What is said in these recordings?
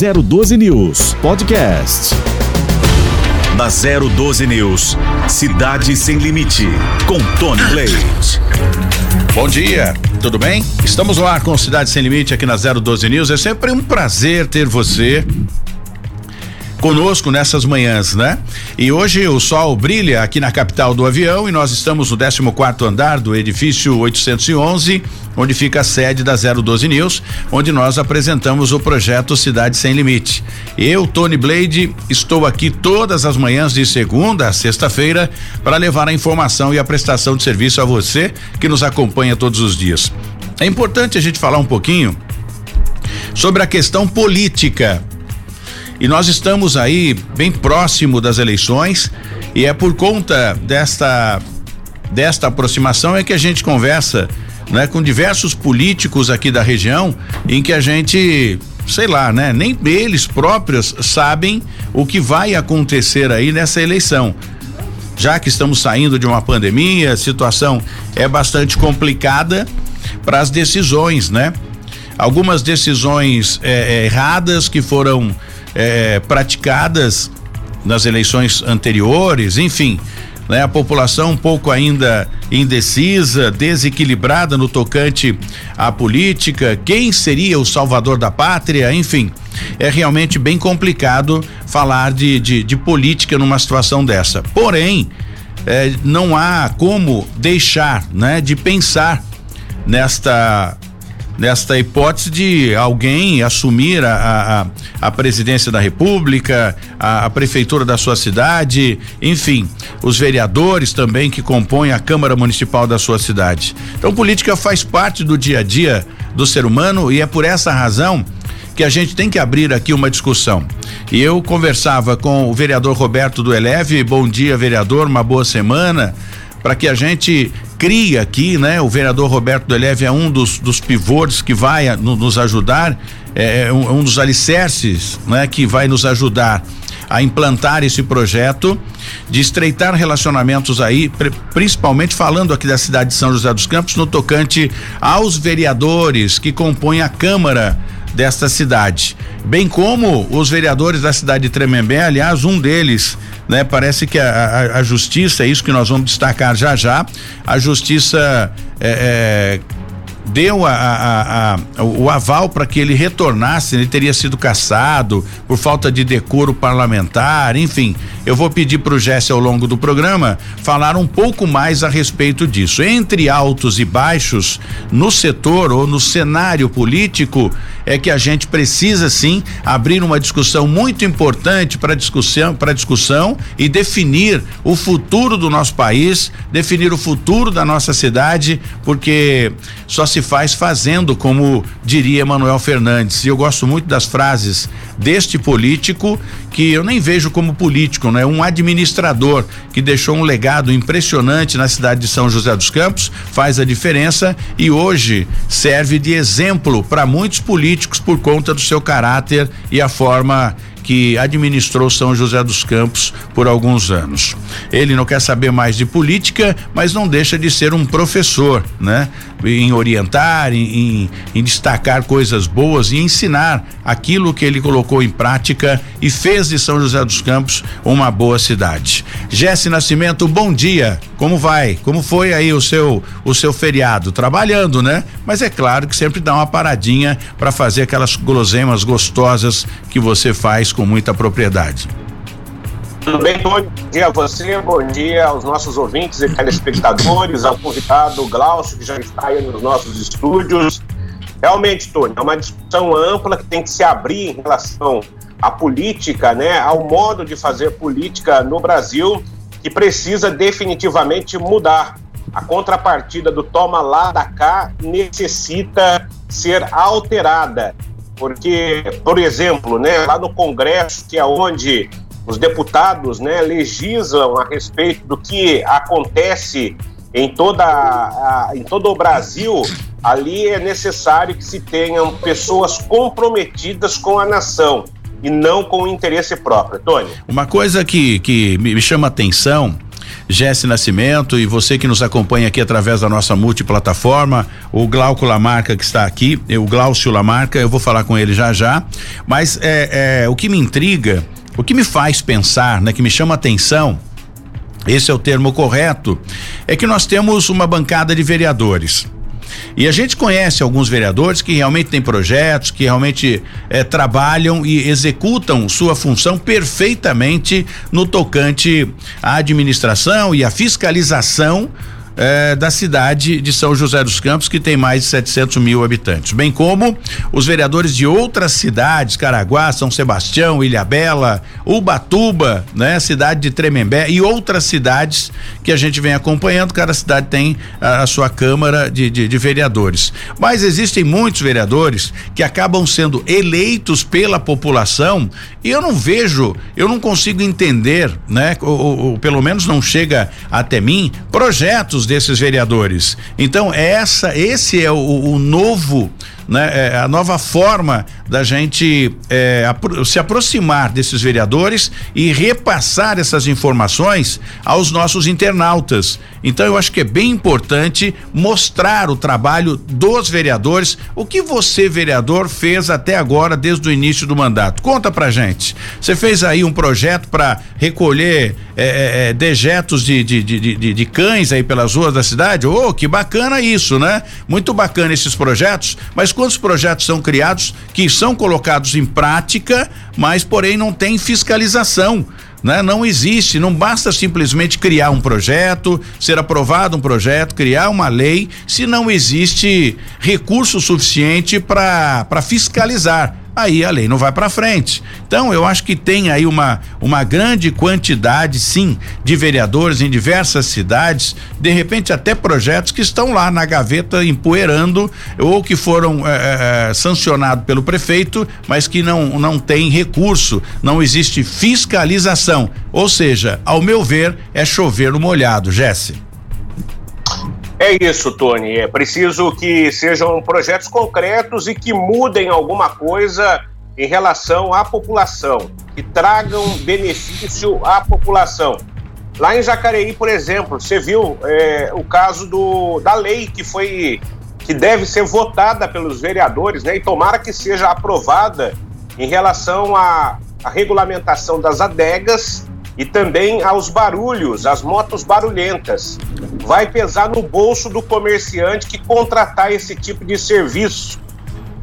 012 News Podcast. Na 012 News, Cidade Sem Limite, com Tony Blade. Bom dia, tudo bem? Estamos no ar com Cidade Sem Limite aqui na 012 News. É sempre um prazer ter você conosco nessas manhãs, né? E hoje o sol brilha aqui na capital do avião e nós estamos no 14 quarto andar do edifício 811, onde fica a sede da 012 News, onde nós apresentamos o projeto Cidade Sem Limite. Eu, Tony Blade, estou aqui todas as manhãs de segunda a sexta-feira para levar a informação e a prestação de serviço a você que nos acompanha todos os dias. É importante a gente falar um pouquinho sobre a questão política e nós estamos aí bem próximo das eleições e é por conta desta desta aproximação é que a gente conversa, né, com diversos políticos aqui da região em que a gente sei lá, né? Nem eles próprios sabem o que vai acontecer aí nessa eleição. Já que estamos saindo de uma pandemia, a situação é bastante complicada para as decisões, né? Algumas decisões é, erradas que foram é, praticadas nas eleições anteriores, enfim, né? A população um pouco ainda indecisa, desequilibrada no tocante à política, quem seria o salvador da pátria, enfim, é realmente bem complicado falar de, de, de política numa situação dessa. Porém, é, não há como deixar, né, de pensar nesta nesta hipótese de alguém assumir a, a, a presidência da República, a, a, prefeitura da sua cidade, enfim, os vereadores também que compõem a Câmara Municipal da sua cidade. Então, política faz parte do dia a dia do ser humano e é por essa razão que a gente tem que abrir aqui uma discussão. E eu conversava com o vereador Roberto do Eleve, bom dia, vereador, uma boa semana para que a gente crie aqui, né? O vereador Roberto Deleve é um dos, dos pivôs que vai a, no, nos ajudar, é, é um, um, dos alicerces, né? Que vai nos ajudar a implantar esse projeto de estreitar relacionamentos aí, principalmente falando aqui da cidade de São José dos Campos, no tocante aos vereadores que compõem a Câmara desta cidade, bem como os vereadores da cidade de Tremembé, aliás, um deles né? Parece que a, a, a, justiça, é isso que nós vamos destacar já já, a justiça é, é, deu a, a, a, o aval para que ele retornasse, ele teria sido caçado por falta de decoro parlamentar, enfim. Eu vou pedir para o Jesse ao longo do programa falar um pouco mais a respeito disso. Entre altos e baixos no setor ou no cenário político, é que a gente precisa sim abrir uma discussão muito importante para discussão, para discussão e definir o futuro do nosso país, definir o futuro da nossa cidade, porque só se faz fazendo, como diria Manuel Fernandes. E eu gosto muito das frases deste político que eu nem vejo como político, né? Um administrador que deixou um legado impressionante na cidade de São José dos Campos, faz a diferença e hoje serve de exemplo para muitos políticos por conta do seu caráter e a forma que administrou São José dos Campos por alguns anos. Ele não quer saber mais de política, mas não deixa de ser um professor, né? Em orientar, em, em, em destacar coisas boas e ensinar aquilo que ele colocou em prática e fez de São José dos Campos uma boa cidade. Jesse Nascimento, bom dia. Como vai? Como foi aí o seu o seu feriado? Trabalhando, né? Mas é claro que sempre dá uma paradinha para fazer aquelas guloseimas gostosas que você faz com muita propriedade. Tudo bem? Bom dia a você, bom dia aos nossos ouvintes e telespectadores, ao convidado Glaucio, que já está aí nos nossos estúdios. Realmente, Tony, é uma discussão ampla que tem que se abrir em relação à política, né, ao modo de fazer política no Brasil, que precisa definitivamente mudar. A contrapartida do toma lá da cá necessita ser alterada. Porque, por exemplo, né, lá no Congresso, que é onde os deputados né, legislam a respeito do que acontece em, toda a, em todo o Brasil, ali é necessário que se tenham pessoas comprometidas com a nação e não com o interesse próprio. Tony. Uma coisa que, que me chama atenção Jesse Nascimento e você que nos acompanha aqui através da nossa multiplataforma, o Glauco Lamarca que está aqui, o Glaucio Lamarca, eu vou falar com ele já já. Mas é, é o que me intriga, o que me faz pensar, né, que me chama atenção, esse é o termo correto, é que nós temos uma bancada de vereadores. E a gente conhece alguns vereadores que realmente têm projetos, que realmente eh, trabalham e executam sua função perfeitamente no tocante à administração e à fiscalização eh, da cidade de São José dos Campos, que tem mais de 700 mil habitantes, bem como os vereadores de outras cidades, Caraguá, São Sebastião, Ilhabela, Ubatuba, né, cidade de Tremembé e outras cidades que a gente vem acompanhando. Cada cidade tem a, a sua Câmara de, de, de Vereadores. Mas existem muitos vereadores que acabam sendo eleitos pela população e eu não vejo, eu não consigo entender, né, ou, ou pelo menos não chega até mim, projetos desses vereadores. Então essa, esse é o, o novo né, é, a nova forma da gente é, se aproximar desses vereadores e repassar essas informações aos nossos internautas. Então eu acho que é bem importante mostrar o trabalho dos vereadores, o que você, vereador, fez até agora, desde o início do mandato. Conta pra gente. Você fez aí um projeto para recolher é, é, é, dejetos de, de, de, de, de cães aí pelas ruas da cidade? Oh, que bacana isso, né? Muito bacana esses projetos, mas quantos projetos são criados que são colocados em prática, mas porém não tem fiscalização. Né? Não existe, não basta simplesmente criar um projeto, ser aprovado um projeto, criar uma lei, se não existe recurso suficiente para fiscalizar aí a lei não vai para frente. Então, eu acho que tem aí uma, uma grande quantidade, sim, de vereadores em diversas cidades, de repente até projetos que estão lá na gaveta empoeirando ou que foram é, é, sancionados pelo prefeito, mas que não, não tem recurso, não existe fiscalização. Ou seja, ao meu ver, é chover no molhado, Jesse. É isso, Tony. É preciso que sejam projetos concretos e que mudem alguma coisa em relação à população, que tragam benefício à população. Lá em Jacareí, por exemplo, você viu é, o caso do, da lei que foi que deve ser votada pelos vereadores, né? E tomara que seja aprovada em relação à, à regulamentação das adegas e também aos barulhos, às motos barulhentas. Vai pesar no bolso do comerciante que contratar esse tipo de serviço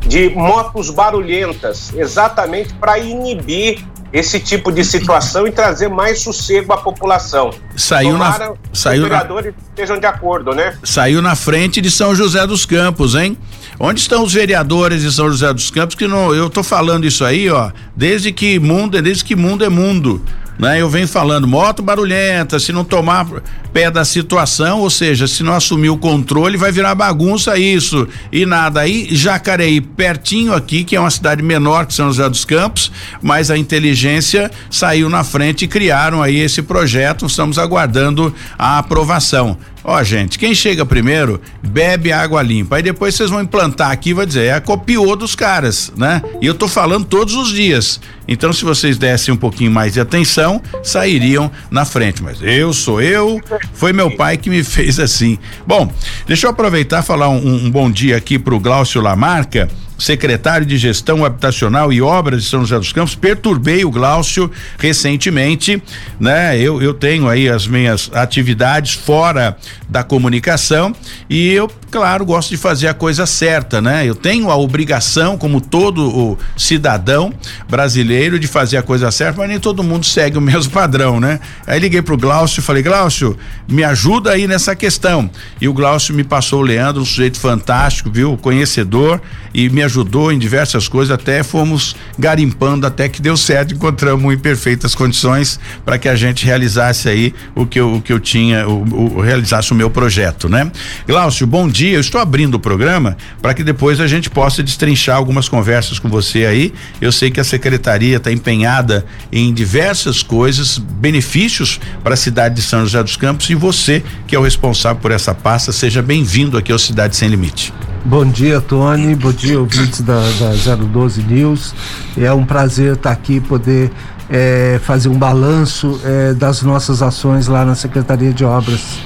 de motos barulhentas, exatamente para inibir esse tipo de situação e trazer mais sossego à população. Saiu Tomara na saiu os vereadores na, estejam de acordo, né? Saiu na frente de São José dos Campos, hein? Onde estão os vereadores de São José dos Campos que não, eu tô falando isso aí, ó, desde que mundo, desde que mundo é mundo né? Eu venho falando, moto barulhenta, se não tomar pé da situação, ou seja, se não assumir o controle, vai virar bagunça isso e nada. Aí, Jacareí, pertinho aqui, que é uma cidade menor que São José dos Campos, mas a inteligência saiu na frente e criaram aí esse projeto, estamos aguardando a aprovação. Ó, gente, quem chega primeiro bebe água limpa. Aí depois vocês vão implantar aqui, vai dizer, é copiou dos caras, né? E eu tô falando todos os dias. Então, se vocês dessem um pouquinho mais de atenção, sairiam na frente. Mas eu sou eu, foi meu pai que me fez assim. Bom, deixa eu aproveitar e falar um, um bom dia aqui pro Glaucio Lamarca secretário de Gestão Habitacional e Obras de São José dos Campos, perturbei o Glaucio recentemente, né? Eu, eu tenho aí as minhas atividades fora da comunicação e eu, claro, gosto de fazer a coisa certa, né? Eu tenho a obrigação, como todo o cidadão brasileiro, de fazer a coisa certa, mas nem todo mundo segue o mesmo padrão, né? Aí liguei pro Glaucio e falei, Glaucio, me ajuda aí nessa questão. E o Glaucio me passou o Leandro, um sujeito fantástico, viu? Conhecedor e me ajudou em diversas coisas, até fomos garimpando até que deu certo, encontramos em perfeitas condições para que a gente realizasse aí o que eu, o que eu tinha, o, o realizasse o meu projeto, né? Glaucio, bom dia. Eu estou abrindo o programa para que depois a gente possa destrinchar algumas conversas com você aí. Eu sei que a secretaria está empenhada em diversas coisas, benefícios para a cidade de São José dos Campos e você, que é o responsável por essa pasta, seja bem-vindo aqui ao Cidade Sem Limite. Bom dia, Tony. Bom dia, ouvintes da, da 012 News. É um prazer estar aqui poder é, fazer um balanço é, das nossas ações lá na Secretaria de Obras.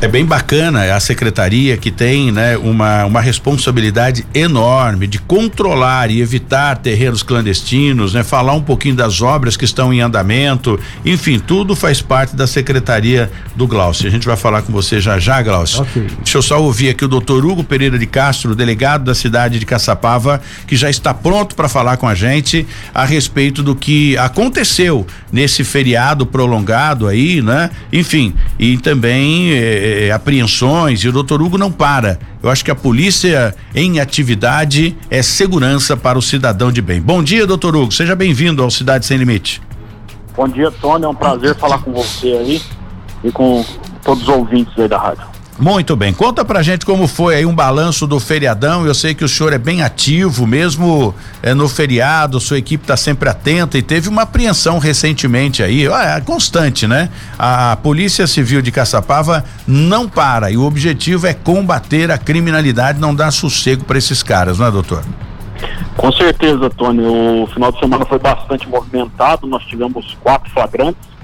É bem bacana a secretaria que tem, né, uma, uma responsabilidade enorme de controlar e evitar terrenos clandestinos, né, falar um pouquinho das obras que estão em andamento, enfim, tudo faz parte da secretaria do Glaucio. A gente vai falar com você já já, Glaucio. Okay. Deixa eu só ouvir aqui o doutor Hugo Pereira de Castro, delegado da cidade de Caçapava, que já está pronto para falar com a gente a respeito do que aconteceu nesse feriado prolongado aí, né? Enfim, e também eh, eh, apreensões e o doutor Hugo não para. Eu acho que a polícia em atividade é segurança para o cidadão de bem. Bom dia, doutor Hugo. Seja bem-vindo ao Cidade Sem Limite. Bom dia, Tony. É um prazer falar com você aí e com todos os ouvintes aí da rádio. Muito bem. Conta pra gente como foi aí um balanço do feriadão. Eu sei que o senhor é bem ativo, mesmo é, no feriado, sua equipe está sempre atenta e teve uma apreensão recentemente aí, é constante, né? A Polícia Civil de Caçapava não para e o objetivo é combater a criminalidade, não dar sossego para esses caras, não é, doutor? Com certeza, Tony. O final de semana foi bastante movimentado. Nós tivemos quatro flagrantes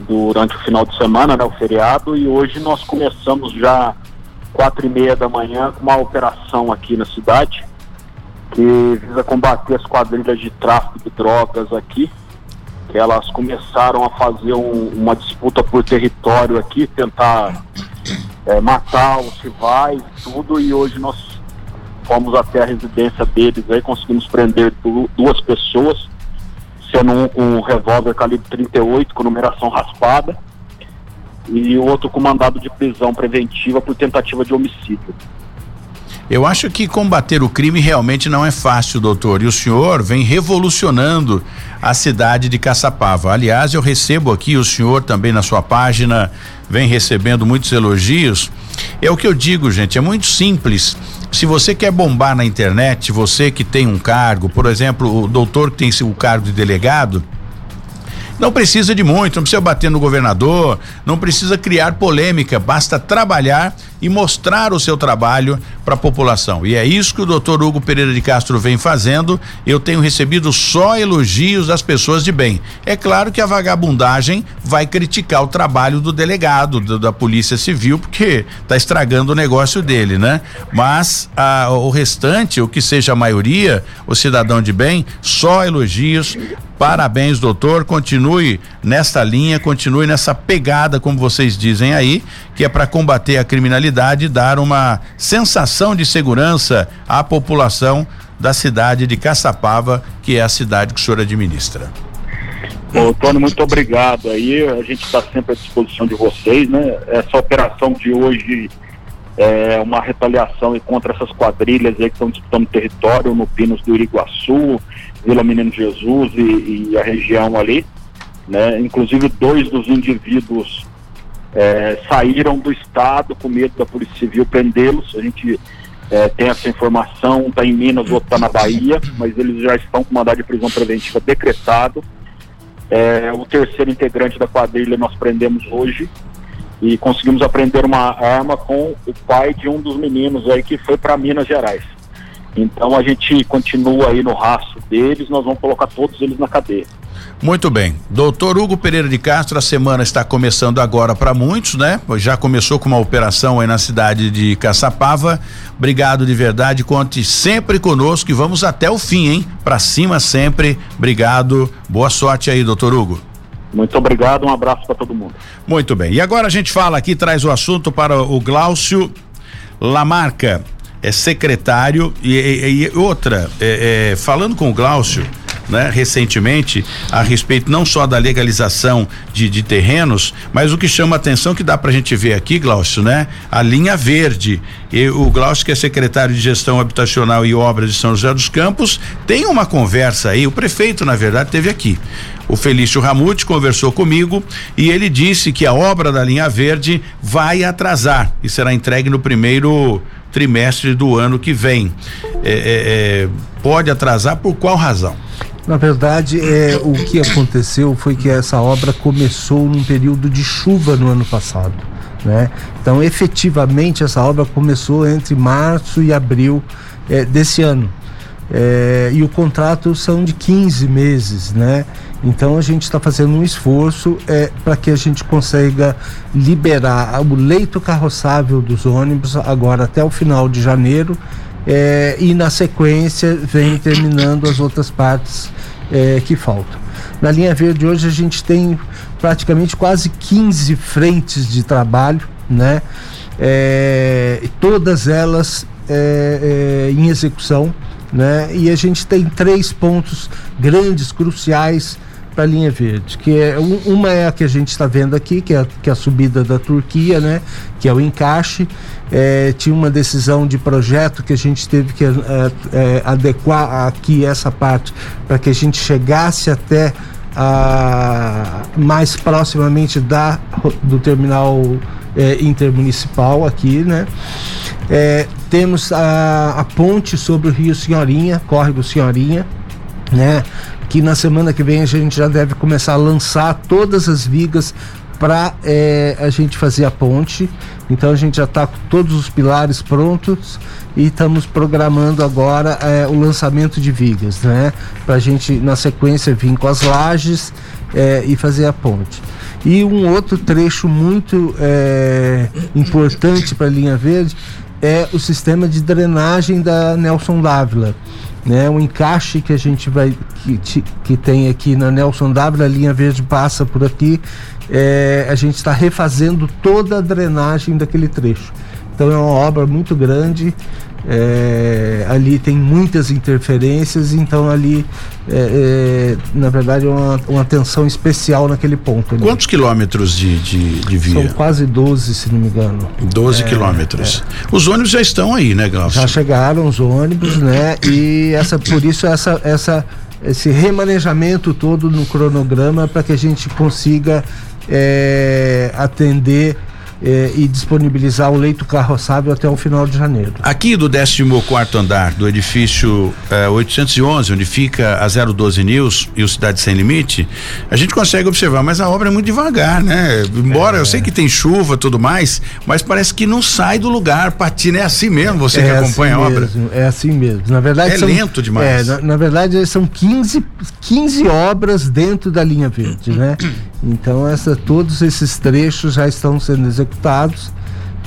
durante o final de semana, né, o feriado, e hoje nós começamos já quatro e meia da manhã com uma operação aqui na cidade que visa combater as quadrilhas de tráfico de drogas aqui. Que elas começaram a fazer um, uma disputa por território aqui, tentar é, matar os rivais, tudo, e hoje nós fomos até a residência deles aí, conseguimos prender duas pessoas sendo um, um revólver calibre 38 com numeração raspada e outro com mandado de prisão preventiva por tentativa de homicídio. Eu acho que combater o crime realmente não é fácil, doutor. E o senhor vem revolucionando a cidade de Caçapava. Aliás, eu recebo aqui o senhor também na sua página, vem recebendo muitos elogios. É o que eu digo, gente, é muito simples. Se você quer bombar na internet, você que tem um cargo, por exemplo, o doutor que tem o cargo de delegado, não precisa de muito, não precisa bater no governador, não precisa criar polêmica, basta trabalhar e mostrar o seu trabalho para a população. E é isso que o doutor Hugo Pereira de Castro vem fazendo. Eu tenho recebido só elogios das pessoas de bem. É claro que a vagabundagem vai criticar o trabalho do delegado, do, da Polícia Civil, porque está estragando o negócio dele, né? Mas a, o restante, o que seja a maioria, o cidadão de bem, só elogios. Parabéns, doutor. Continue nesta linha, continue nessa pegada, como vocês dizem aí, que é para combater a criminalidade e dar uma sensação de segurança à população da cidade de Caçapava, que é a cidade que o senhor administra. Ô, Tony, muito obrigado aí. A gente está sempre à disposição de vocês, né? Essa operação de hoje é uma retaliação contra essas quadrilhas aí que estão disputando território no Pinos do Iriguaçu, Vila Menino Jesus e, e a região ali. Né? Inclusive dois dos indivíduos é, saíram do estado com medo da Polícia Civil prendê-los. A gente é, tem essa informação, está em Minas, outro está na Bahia, mas eles já estão com mandado de prisão preventiva decretado. É, o terceiro integrante da quadrilha nós prendemos hoje e conseguimos apreender uma arma com o pai de um dos meninos aí que foi para Minas Gerais. Então a gente continua aí no rastro deles, nós vamos colocar todos eles na cadeia. Muito bem. Doutor Hugo Pereira de Castro, a semana está começando agora para muitos, né? Já começou com uma operação aí na cidade de Caçapava. Obrigado de verdade. Conte sempre conosco e vamos até o fim, hein? Para cima sempre. Obrigado. Boa sorte aí, doutor Hugo. Muito obrigado, um abraço para todo mundo. Muito bem. E agora a gente fala aqui, traz o assunto para o Glaucio Lamarca, é secretário e, e, e outra, é, é, falando com o Glaucio, né, recentemente a respeito não só da legalização de, de terrenos, mas o que chama atenção que dá para a gente ver aqui, Glaucio, né? A linha verde. E o Glaucio, que é secretário de Gestão Habitacional e Obras de São José dos Campos, tem uma conversa aí, o prefeito, na verdade, teve aqui. O Felício Ramute conversou comigo e ele disse que a obra da linha verde vai atrasar e será entregue no primeiro trimestre do ano que vem. É, é, é, pode atrasar por qual razão? Na verdade, é, o que aconteceu foi que essa obra começou num período de chuva no ano passado. Né? Então, efetivamente, essa obra começou entre março e abril é, desse ano. É, e o contrato são de 15 meses, né? Então a gente está fazendo um esforço é, para que a gente consiga liberar o leito carroçável dos ônibus agora até o final de janeiro é, e na sequência vem terminando as outras partes é, que faltam. Na linha verde hoje a gente tem praticamente quase 15 frentes de trabalho, né? É, todas elas é, é, em execução, né? E a gente tem três pontos grandes, cruciais para a linha verde, que é uma é a que a gente está vendo aqui, que é, que é a subida da Turquia, né? Que é o encaixe. É, tinha uma decisão de projeto que a gente teve que é, é, adequar aqui essa parte para que a gente chegasse até a, mais proximamente da, do terminal é, intermunicipal aqui, né? Temos a, a ponte sobre o Rio Senhorinha, córrego Senhorinha, né? Que na semana que vem a gente já deve começar a lançar todas as vigas para é, a gente fazer a ponte. Então a gente já está com todos os pilares prontos e estamos programando agora é, o lançamento de vigas, né? Para a gente na sequência vir com as lajes é, e fazer a ponte. E um outro trecho muito importante para a linha verde é o sistema de drenagem da Nelson Dávila. Né, o encaixe que a gente vai que, que tem aqui na Nelson Dávila, a linha verde passa por aqui, é, a gente está refazendo toda a drenagem daquele trecho. Então é uma obra muito grande é, ali tem muitas interferências, então ali, é, é, na verdade, é uma, uma atenção especial naquele ponto. Ali. Quantos quilômetros de, de, de, via? São quase 12, se não me engano. 12 é, quilômetros. É. Os ônibus já estão aí, né, Glaucio? Já chegaram os ônibus, né? E essa, por isso essa, essa, esse remanejamento todo no cronograma para que a gente consiga atender eh, e disponibilizar o leito carroçável até o final de janeiro. Aqui do 14 andar do edifício eh, 811, onde fica a 012 News e o Cidade Sem Limite, a gente consegue observar, mas a obra é muito devagar, né? Embora é. eu sei que tem chuva tudo mais, mas parece que não sai do lugar, patina é assim mesmo, você é que acompanha assim a obra. Mesmo, é assim mesmo. Na verdade, é são, lento demais. É, na, na, verdade, são 15, 15 obras dentro da linha verde, né? Então, essa, todos esses trechos já estão sendo executados.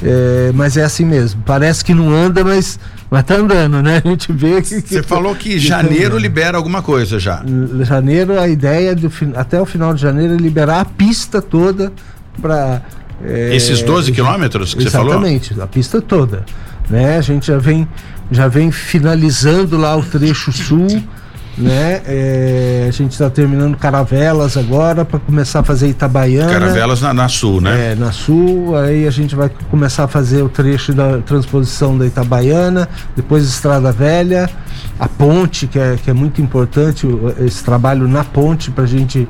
É, mas é assim mesmo. Parece que não anda, mas, mas tá andando, né? A gente vê que. Você falou que, que janeiro tá libera alguma coisa já. Janeiro, a ideia de até o final de janeiro é liberar a pista toda para. É, Esses 12 quilômetros que você falou? Exatamente, a pista toda. Né? A gente já vem, já vem finalizando lá o trecho sul né? É, a gente está terminando Caravelas agora para começar a fazer Itabaiana. Caravelas na, na, Sul, né? É, na Sul, aí a gente vai começar a fazer o trecho da transposição da Itabaiana, depois Estrada Velha, a ponte, que é, que é muito importante, esse trabalho na ponte para a gente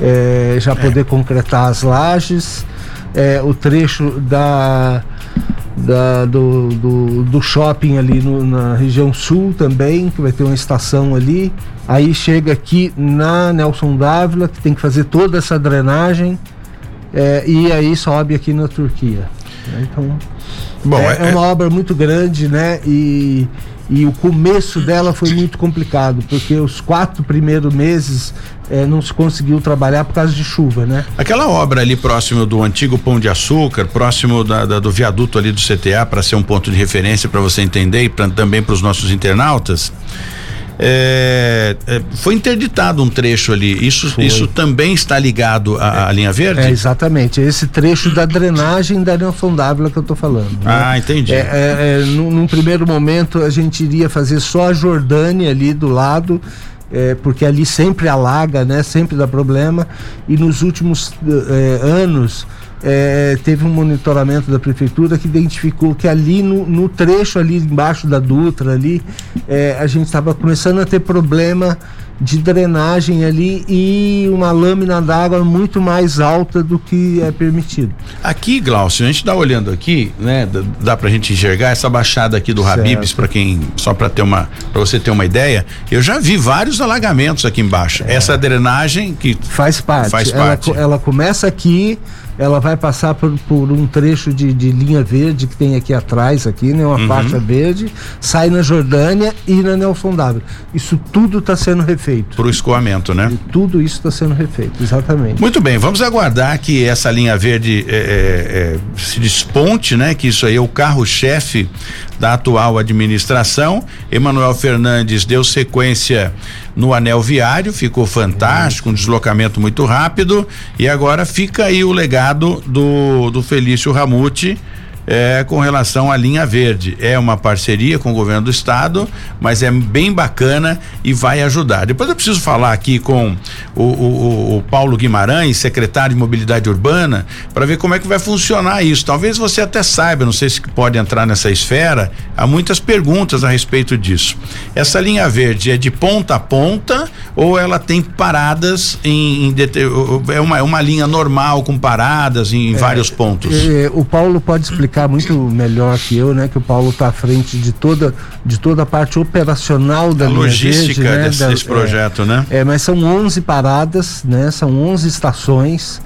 é, já poder é. concretar as lajes, é, o trecho da da, do, do, do, shopping ali no, na região sul também, que vai ter uma estação ali. Aí chega aqui na Nelson Dávila, que tem que fazer toda essa drenagem, é, e aí sobe aqui na Turquia. Então, Bom, é, é, é uma obra muito grande, né? E, e o começo dela foi muito complicado, porque os quatro primeiros meses é, não se conseguiu trabalhar por causa de chuva, né? Aquela obra ali próximo do antigo Pão de Açúcar, próximo da, da, do viaduto ali do CTA, para ser um ponto de referência para você entender e pra, também para os nossos internautas. É, é, foi interditado um trecho ali. Isso, isso também está ligado à, à linha verde? É, exatamente. Esse trecho da drenagem da Nelson Dávila que eu estou falando. Né? Ah, entendi. É, é, é, num, num, primeiro momento a gente iria fazer só a Jordânia ali do lado. É, porque ali sempre alaga, né? Sempre dá problema. E nos últimos é, anos é, teve um monitoramento da prefeitura que identificou que ali no, no trecho ali embaixo da Dutra ali é, a gente estava começando a ter problema de drenagem ali e uma lâmina d'água muito mais alta do que é permitido. Aqui, Glaucio, a gente está olhando aqui, né? Dá, dá pra gente enxergar essa baixada aqui do Habibs para quem só para ter uma para você ter uma ideia, eu já vi vários alagamentos aqui embaixo. É. Essa drenagem que faz parte. Faz ela, parte. ela começa aqui ela vai passar por, por um trecho de, de, linha verde que tem aqui atrás, aqui, né? Uma uhum. faixa verde, sai na Jordânia e na Nelson W. Isso tudo está sendo refeito. Para o escoamento, né? E tudo isso está sendo refeito, exatamente. Muito bem, vamos aguardar que essa linha verde é, é, é, se desponte, né? Que isso aí é o carro-chefe da atual administração. Emanuel Fernandes deu sequência no anel viário, ficou fantástico, um deslocamento muito rápido e agora fica aí o legado do, do Felício Ramute é, com relação à linha verde. É uma parceria com o governo do estado, mas é bem bacana e vai ajudar. Depois eu preciso falar aqui com o, o, o Paulo Guimarães, secretário de Mobilidade Urbana, para ver como é que vai funcionar isso. Talvez você até saiba, não sei se pode entrar nessa esfera, há muitas perguntas a respeito disso. Essa linha verde é de ponta a ponta ou ela tem paradas em, em é uma, uma linha normal com paradas em, é, vários pontos? É, o Paulo pode explicar explicar muito melhor que eu, né? Que o Paulo está à frente de toda, de toda a parte operacional da a logística verde, né? desse, desse projeto, é, né? É, mas são 11 paradas, né? São 11 estações.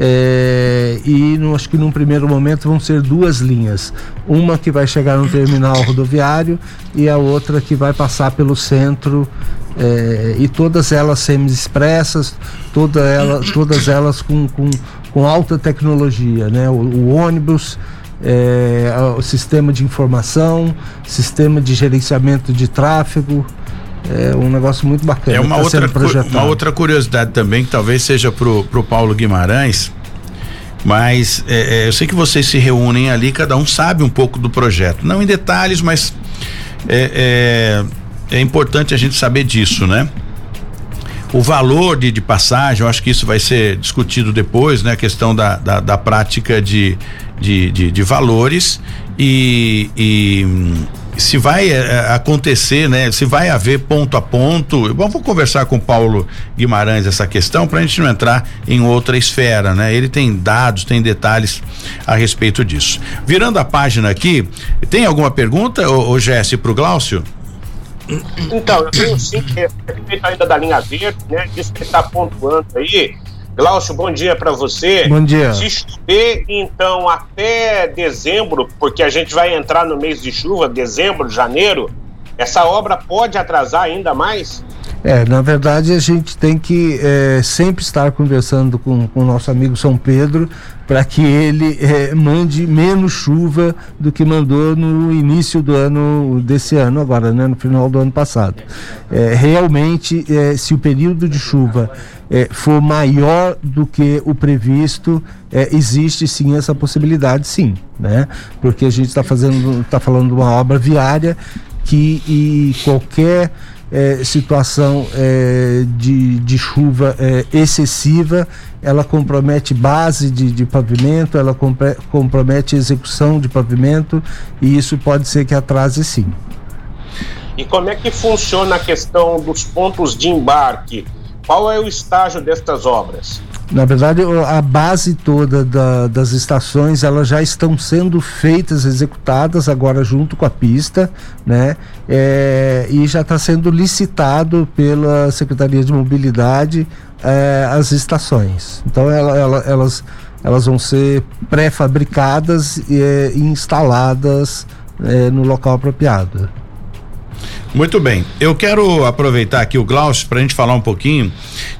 É, e no, acho que num primeiro momento vão ser duas linhas. Uma que vai chegar no terminal rodoviário e a outra que vai passar pelo centro. É, e todas elas semi-expressas, toda ela, todas elas com, com, com alta tecnologia. Né? o, o ônibus é, o sistema de informação, sistema de gerenciamento de tráfego. É um negócio muito bacana. É uma, tá outra, uma outra curiosidade também, que talvez seja pro, pro Paulo Guimarães, mas é, é, eu sei que vocês se reúnem ali, cada um sabe um pouco do projeto. Não em detalhes, mas é, é, é importante a gente saber disso, né? O valor de, de passagem, eu acho que isso vai ser discutido depois, né? A questão da, da, da prática de, de, de, de valores e, e se vai é, acontecer, né? Se vai haver ponto a ponto. Eu vou conversar com o Paulo Guimarães essa questão para a gente não entrar em outra esfera, né? Ele tem dados, tem detalhes a respeito disso. Virando a página aqui, tem alguma pergunta, ô, ô Jesse, para o Glaucio? Então, eu tenho sim, que é respeito ainda da linha verde, né? Disso que está pontuando aí. Glaucio, bom dia para você. Bom dia. Se chover, então, até dezembro, porque a gente vai entrar no mês de chuva, dezembro, janeiro, essa obra pode atrasar ainda mais? É, na verdade a gente tem que é, sempre estar conversando com, o nosso amigo São Pedro para que ele é, mande menos chuva do que mandou no início do ano desse ano agora, né, no final do ano passado. É, realmente, é, se o período de chuva é, for maior do que o previsto, é, existe sim essa possibilidade, sim, né? Porque a gente está fazendo, está falando de uma obra viária que e qualquer é, situação é, de, de chuva é, excessiva, ela compromete base de, de pavimento, ela compre, compromete execução de pavimento e isso pode ser que atrase sim. E como é que funciona a questão dos pontos de embarque? Qual é o estágio destas obras? Na verdade, a base toda da, das estações elas já estão sendo feitas, executadas agora junto com a pista, né? É, e já está sendo licitado pela Secretaria de Mobilidade é, as estações. Então ela, ela, elas, elas vão ser pré-fabricadas e é, instaladas é, no local apropriado. Muito bem. Eu quero aproveitar aqui o Glaucio para a gente falar um pouquinho.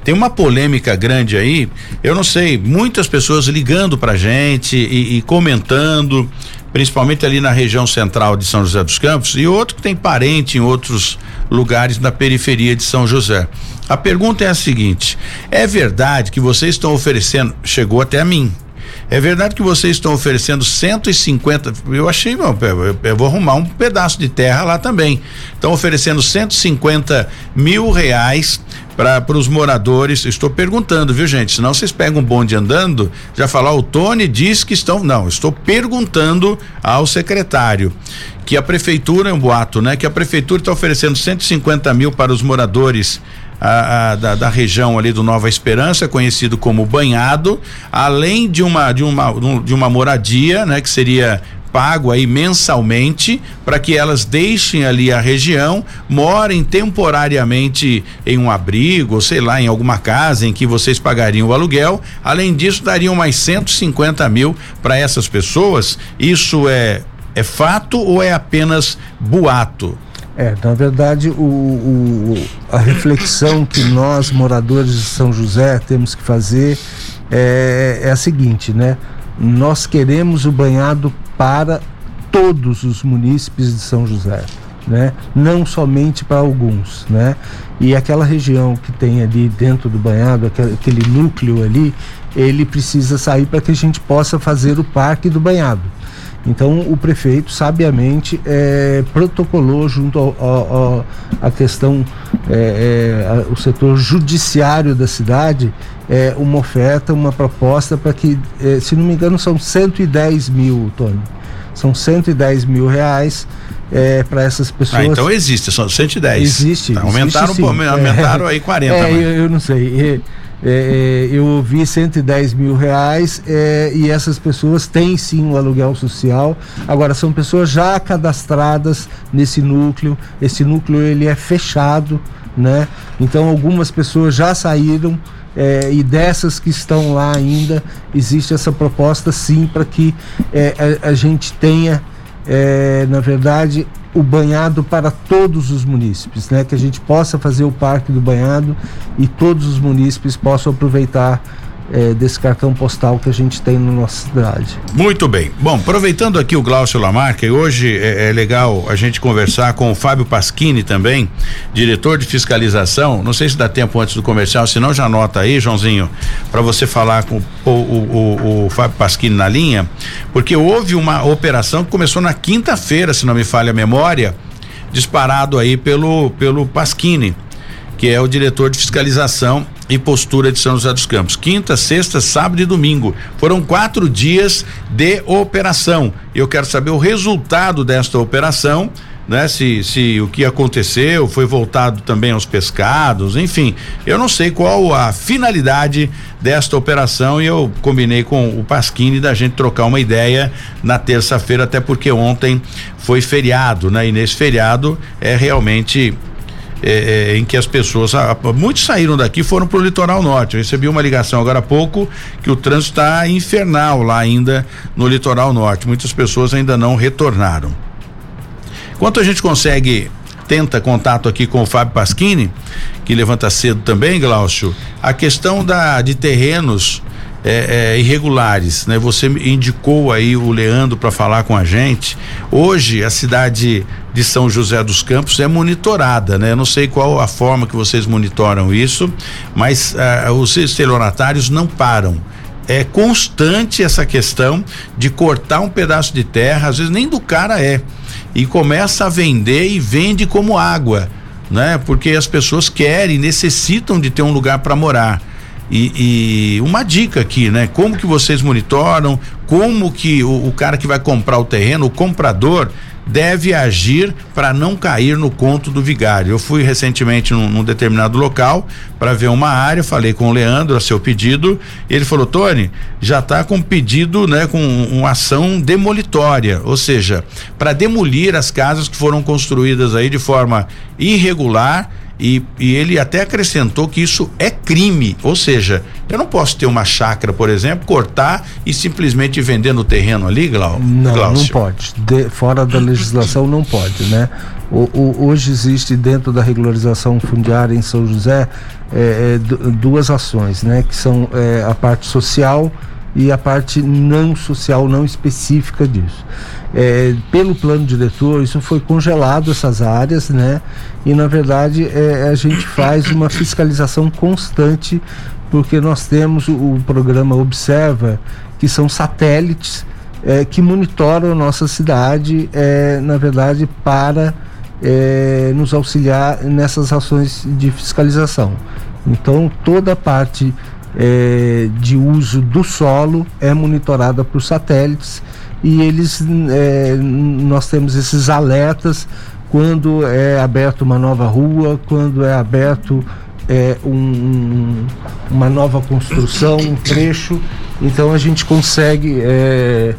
Tem uma polêmica grande aí. Eu não sei, muitas pessoas ligando para gente e, e comentando, principalmente ali na região central de São José dos Campos e outro que tem parente em outros lugares na periferia de São José. A pergunta é a seguinte: é verdade que vocês estão oferecendo? Chegou até a mim é verdade que vocês estão oferecendo 150. Eu achei, eu, eu vou arrumar um pedaço de terra lá também. Estão oferecendo 150 mil reais para os moradores. Estou perguntando, viu, gente? Senão vocês pegam um bonde andando, já falar, o Tony diz que estão. Não, estou perguntando ao secretário que a prefeitura, é um boato, né? Que a prefeitura está oferecendo 150 mil para os moradores a, a, da, da, região ali do Nova Esperança, conhecido como Banhado, além de uma de uma de uma moradia, né, que seria pago aí mensalmente para que elas deixem ali a região, morem temporariamente em um abrigo, sei lá, em alguma casa em que vocês pagariam o aluguel. Além disso, dariam mais 150 mil para essas pessoas. Isso é é fato ou é apenas boato? É, na verdade, o, o, a reflexão que nós, moradores de São José, temos que fazer é, é a seguinte, né? Nós queremos o banhado para todos os munícipes de São José, né? Não somente para alguns, né? E aquela região que tem ali dentro do banhado, aquele, aquele núcleo ali, ele precisa sair para que a gente possa fazer o parque do banhado. Então o prefeito sabiamente é, protocolou junto ao, à questão é, é, o setor judiciário da cidade é, uma oferta, uma proposta para que, é, se não me engano, são 110 mil, Tony. São 110 mil reais é, para essas pessoas. Ah, então existe, são 110. Existe. Tá, aumentaram, existe, aumentaram aí 40. É, eu, eu, não sei. É, é, eu ouvi 110 mil reais é, e essas pessoas têm sim o um aluguel social. Agora são pessoas já cadastradas nesse núcleo. Esse núcleo ele é fechado, né? Então algumas pessoas já saíram é, e dessas que estão lá ainda existe essa proposta sim para que é, a, a, gente tenha é, na verdade o banhado para todos os munícipes, né? Que a gente possa fazer o parque do banhado e todos os munícipes possam aproveitar é, desse cartão postal que a gente tem na nossa cidade. Muito bem. Bom, aproveitando aqui o Glaucio Lamarca, hoje é, é, legal a gente conversar com o Fábio Pasquini também, diretor de fiscalização. Não sei se dá tempo antes do comercial, se não já anota aí, Joãozinho, para você falar com o, o, o, o, Fábio Pasquini na linha, porque houve uma operação que começou na quinta-feira, se não me falha a memória, disparado aí pelo, pelo Pasquini que é o diretor de fiscalização e postura de São José dos Campos. Quinta, sexta, sábado e domingo. Foram quatro dias de operação. Eu quero saber o resultado desta operação. Né, se, se o que aconteceu foi voltado também aos pescados, enfim, eu não sei qual a finalidade desta operação e eu combinei com o Pasquini da gente trocar uma ideia na terça-feira, até porque ontem foi feriado, né? E nesse feriado é realmente é, é, em que as pessoas, ah, muitos saíram daqui foram para o litoral norte. Eu recebi uma ligação agora há pouco que o trânsito está infernal lá ainda no litoral norte. Muitas pessoas ainda não retornaram. Enquanto a gente consegue tenta contato aqui com o Fábio Pasquini, que levanta cedo também, Glaucio, a questão da de terrenos é, é, irregulares, né? Você indicou aí o Leandro para falar com a gente. Hoje a cidade de São José dos Campos é monitorada, né? Eu não sei qual a forma que vocês monitoram isso, mas uh, os estelionatários não param. É constante essa questão de cortar um pedaço de terra, às vezes nem do cara é, e começa a vender e vende como água, né? Porque as pessoas querem, necessitam de ter um lugar para morar. E, e, uma dica aqui, né? Como que vocês monitoram? Como que o, o cara que vai comprar o terreno, o comprador, deve agir para não cair no conto do vigário. Eu fui recentemente num, num determinado local para ver uma área, falei com o Leandro a seu pedido, ele falou: Tony, já está com pedido, né, com uma ação demolitória, ou seja, para demolir as casas que foram construídas aí de forma irregular e, e, ele até acrescentou que isso é crime, ou seja, eu não posso ter uma chácara, por exemplo, cortar e simplesmente vender no terreno ali, Glau? Não, Glaucio. não pode. De, fora da legislação não pode, né? O, o, hoje existe dentro da regularização fundiária em São José é, é, duas ações, né? Que são é, a parte social e a parte não social, não específica disso. É, pelo plano diretor, isso foi congelado, essas áreas, né? E na verdade é, a gente faz uma fiscalização constante, porque nós temos o, o programa Observa, que são satélites é, que monitoram a nossa cidade, é, na verdade, para é, nos auxiliar nessas ações de fiscalização. Então, toda a parte é, de uso do solo é monitorada por satélites e eles é, nós temos esses alertas quando é aberto uma nova rua, quando é aberto é, um, uma nova construção, um trecho, então a gente consegue é,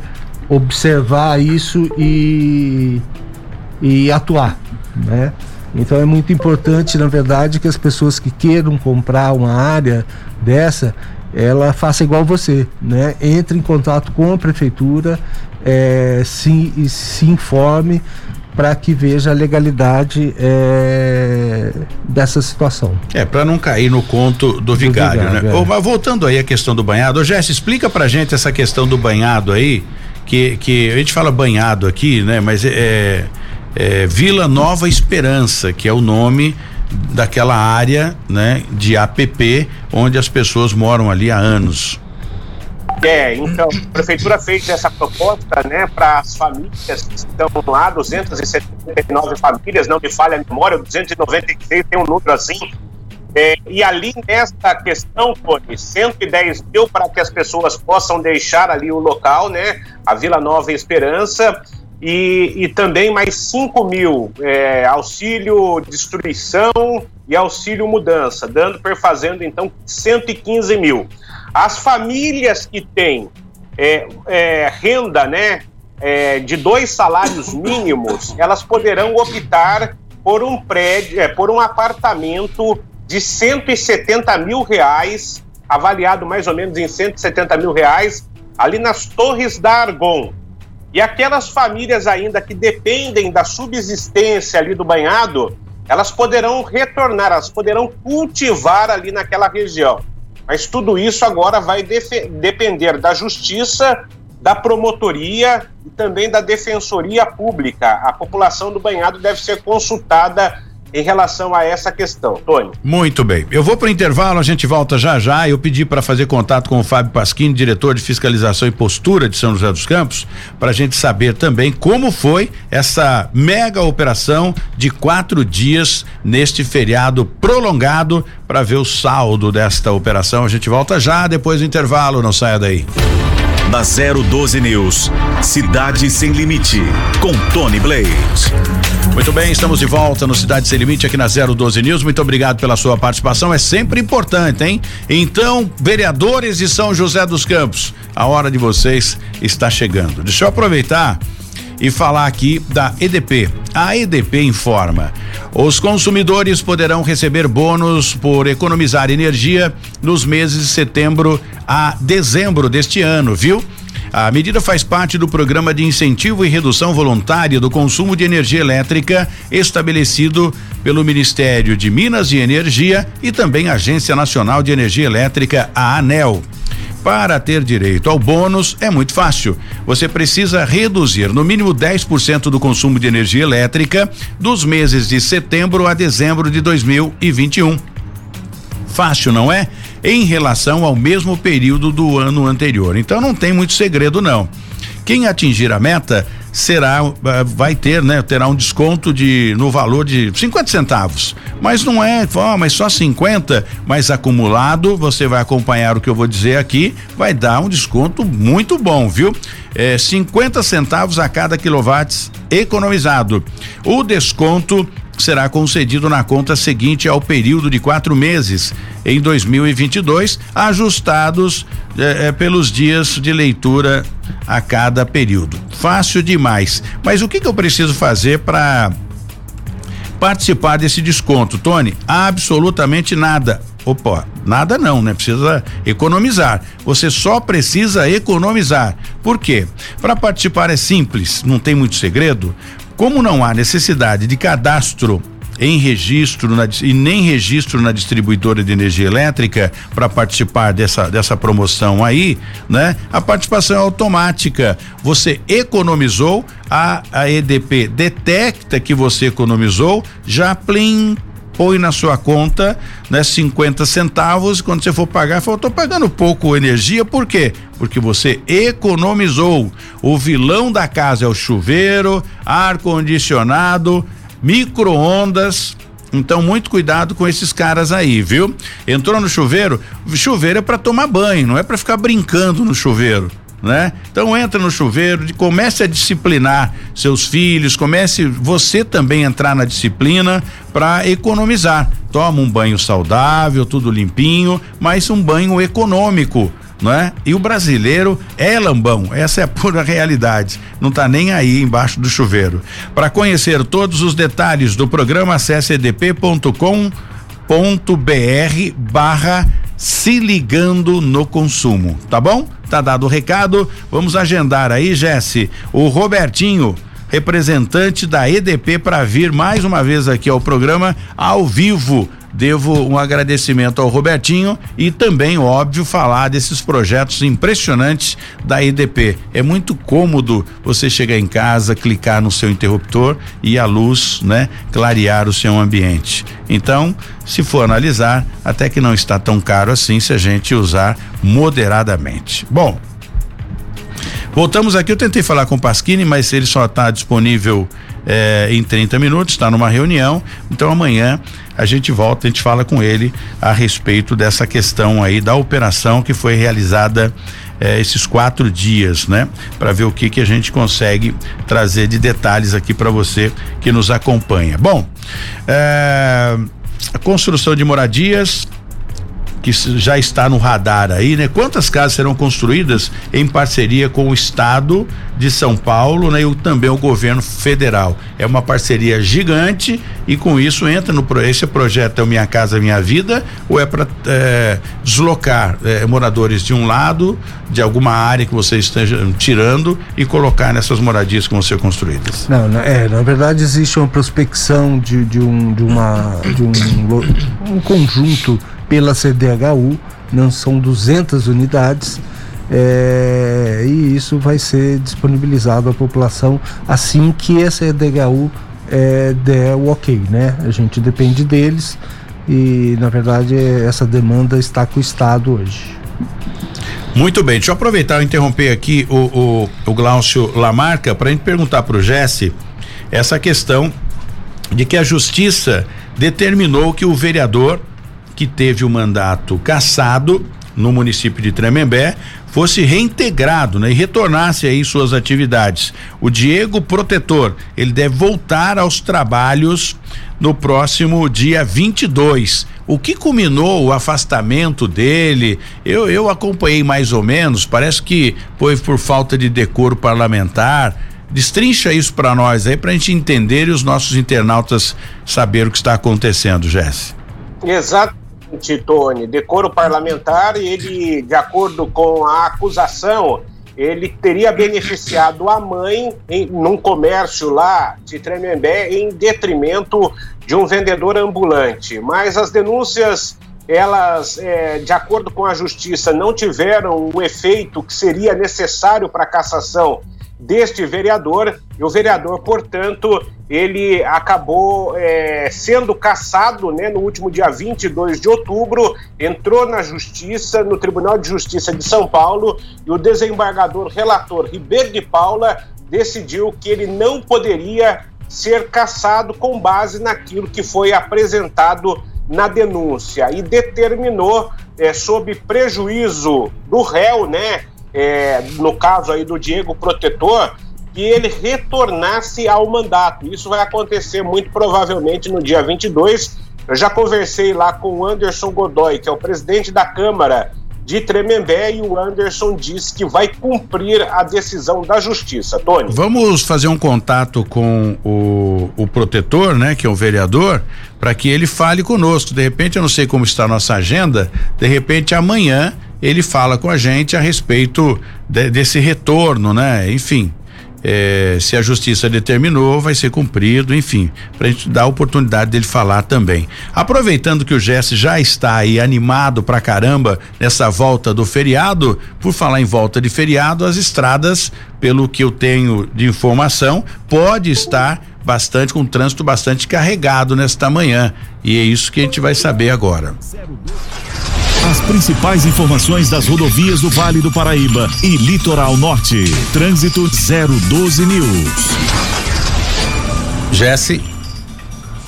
observar isso e, e atuar, né? Então é muito importante, na verdade, que as pessoas que queiram comprar uma área dessa, ela faça igual você, né? Entre em contato com a prefeitura, é, se, se informe para que veja a legalidade é, dessa situação. É, para não cair no conto do, do vigário, vigário, né? É. mas voltando aí à questão do banhado, Jesse, explica pra gente essa questão do banhado aí, que, que a gente fala banhado aqui, né? Mas é, é Vila Nova Esperança, que é o nome daquela área, né, de APP, onde as pessoas moram ali há anos. É, então, a prefeitura fez essa proposta, né, para as famílias que estão lá, 279 famílias, não me falha a memória, 296 tem um número assim. É, e ali nessa questão, Tony, 110 mil para que as pessoas possam deixar ali o local, né, a Vila Nova Esperança, e, e também mais 5 mil é, auxílio destruição e auxílio mudança, dando, perfazendo então 115 mil. As famílias que têm é, é, renda né, é, de dois salários mínimos, elas poderão optar por um prédio, é, por um apartamento de 170 mil reais, avaliado mais ou menos em 170 mil reais, ali nas Torres da Argon. E aquelas famílias ainda que dependem da subsistência ali do banhado, elas poderão retornar, elas poderão cultivar ali naquela região. Mas tudo isso agora vai depender da justiça, da promotoria e também da defensoria pública. A população do banhado deve ser consultada em relação a essa questão, Tony. Muito bem. Eu vou para o intervalo, a gente volta já já. Eu pedi para fazer contato com o Fábio Pasquini, diretor de fiscalização e postura de São José dos Campos, para a gente saber também como foi essa mega operação de quatro dias neste feriado prolongado para ver o saldo desta operação. A gente volta já depois do intervalo, não saia daí. Na 012 News, Cidade Sem Limite, com Tony Blade. Muito bem, estamos de volta no Cidade Sem Limite aqui na 012 News. Muito obrigado pela sua participação, é sempre importante, hein? Então, vereadores de São José dos Campos, a hora de vocês está chegando. Deixa eu aproveitar e falar aqui da EDP. A EDP informa: os consumidores poderão receber bônus por economizar energia nos meses de setembro a dezembro deste ano, viu? A medida faz parte do programa de incentivo e redução voluntária do consumo de energia elétrica estabelecido pelo Ministério de Minas e Energia e também a Agência Nacional de Energia Elétrica, a ANEL. Para ter direito ao bônus é muito fácil. Você precisa reduzir no mínimo 10% do consumo de energia elétrica dos meses de setembro a dezembro de 2021. Fácil, não é? Em relação ao mesmo período do ano anterior. Então não tem muito segredo não. Quem atingir a meta será eh, vai ter, né, terá um desconto de no valor de 50 centavos. Mas não é, oh, mas só 50, mas acumulado, você vai acompanhar o que eu vou dizer aqui, vai dar um desconto muito bom, viu? É 50 centavos a cada quilowatts economizado. O desconto será concedido na conta seguinte ao período de quatro meses em 2022, ajustados eh, eh, pelos dias de leitura a cada período. Fácil demais. Mas o que, que eu preciso fazer para participar desse desconto, Tony? Absolutamente nada. Opa, nada não, né? Precisa economizar. Você só precisa economizar. Por quê? Para participar é simples, não tem muito segredo. Como não há necessidade de cadastro em registro na, e nem registro na distribuidora de energia elétrica para participar dessa, dessa promoção aí, né? A participação é automática. Você economizou, a, a EDP detecta que você economizou, já plim, põe na sua conta, né, 50 centavos, quando você for pagar, fala, tô pagando pouco energia, por quê? Porque você economizou. O vilão da casa é o chuveiro, ar condicionado, micro-ondas. Então, muito cuidado com esses caras aí, viu? Entrou no chuveiro, chuveiro é para tomar banho, não é para ficar brincando no chuveiro. Né? Então entra no chuveiro, comece a disciplinar seus filhos, comece você também entrar na disciplina para economizar. Toma um banho saudável, tudo limpinho, mas um banho econômico não é? E o brasileiro é lambão, essa é a pura realidade. Não está nem aí embaixo do chuveiro. Para conhecer todos os detalhes do programa, acesse edp.com.br barra se ligando no consumo, tá bom? Tá dado o recado, vamos agendar aí, Jesse, o Robertinho, representante da EDP para vir mais uma vez aqui ao programa ao vivo devo um agradecimento ao Robertinho e também, óbvio, falar desses projetos impressionantes da EDP. É muito cômodo você chegar em casa, clicar no seu interruptor e a luz, né, clarear o seu ambiente. Então, se for analisar, até que não está tão caro assim se a gente usar moderadamente. Bom, Voltamos aqui, eu tentei falar com o Pasquini, mas ele só está disponível é, em 30 minutos, está numa reunião. Então amanhã a gente volta, a gente fala com ele a respeito dessa questão aí da operação que foi realizada é, esses quatro dias, né? Para ver o que que a gente consegue trazer de detalhes aqui para você que nos acompanha. Bom, é, a construção de moradias que já está no radar aí, né? Quantas casas serão construídas em parceria com o Estado de São Paulo, né? E o, também o governo federal. É uma parceria gigante e com isso entra no esse projeto é o Minha Casa Minha Vida ou é para é, deslocar é, moradores de um lado de alguma área que você esteja tirando e colocar nessas moradias que vão ser construídas? Não, não é, na verdade existe uma prospecção de, de um de uma de um, um conjunto pela CDHU, não são 200 unidades. É, e isso vai ser disponibilizado à população assim que a CDHU é, der o ok, né? A gente depende deles e na verdade essa demanda está com o Estado hoje. Muito bem, deixa eu aproveitar e interromper aqui o, o, o Glaucio Lamarca para a gente perguntar para o Jesse essa questão de que a justiça determinou que o vereador que teve o mandato cassado no município de Tremembé fosse reintegrado né, e retornasse aí suas atividades. O Diego Protetor, ele deve voltar aos trabalhos no próximo dia 22. O que culminou o afastamento dele? Eu, eu acompanhei mais ou menos, parece que foi por falta de decoro parlamentar. Destrincha isso para nós aí, para a gente entender e os nossos internautas saber o que está acontecendo, Jesse. Exato Tony, decoro parlamentar, ele, de acordo com a acusação, ele teria beneficiado a mãe em num comércio lá de Tremembé em detrimento de um vendedor ambulante. Mas as denúncias, elas, é, de acordo com a justiça, não tiveram o efeito que seria necessário para a cassação deste vereador, e o vereador, portanto, ele acabou é, sendo cassado né, no último dia 22 de outubro, entrou na Justiça, no Tribunal de Justiça de São Paulo, e o desembargador relator Ribeiro de Paula decidiu que ele não poderia ser cassado com base naquilo que foi apresentado na denúncia e determinou, é, sob prejuízo do réu, né, é, no caso aí do Diego Protetor, que ele retornasse ao mandato. Isso vai acontecer muito provavelmente no dia 22. Eu já conversei lá com o Anderson Godoy, que é o presidente da Câmara de Tremembé, e o Anderson disse que vai cumprir a decisão da justiça. Tony. Vamos fazer um contato com o, o protetor, né, que é o vereador, para que ele fale conosco. De repente, eu não sei como está a nossa agenda, de repente amanhã ele fala com a gente a respeito de, desse retorno, né? Enfim, é, se a justiça determinou, vai ser cumprido, enfim, para a gente dar a oportunidade dele falar também. Aproveitando que o Jesse já está aí animado pra caramba nessa volta do feriado, por falar em volta de feriado, as estradas, pelo que eu tenho de informação, pode estar bastante com trânsito bastante carregado nesta manhã. E é isso que a gente vai saber agora. As principais informações das rodovias do Vale do Paraíba e Litoral Norte. Trânsito 012 News. Jesse.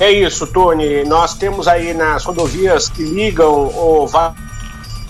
É isso, Tony. Nós temos aí nas rodovias que ligam o Vale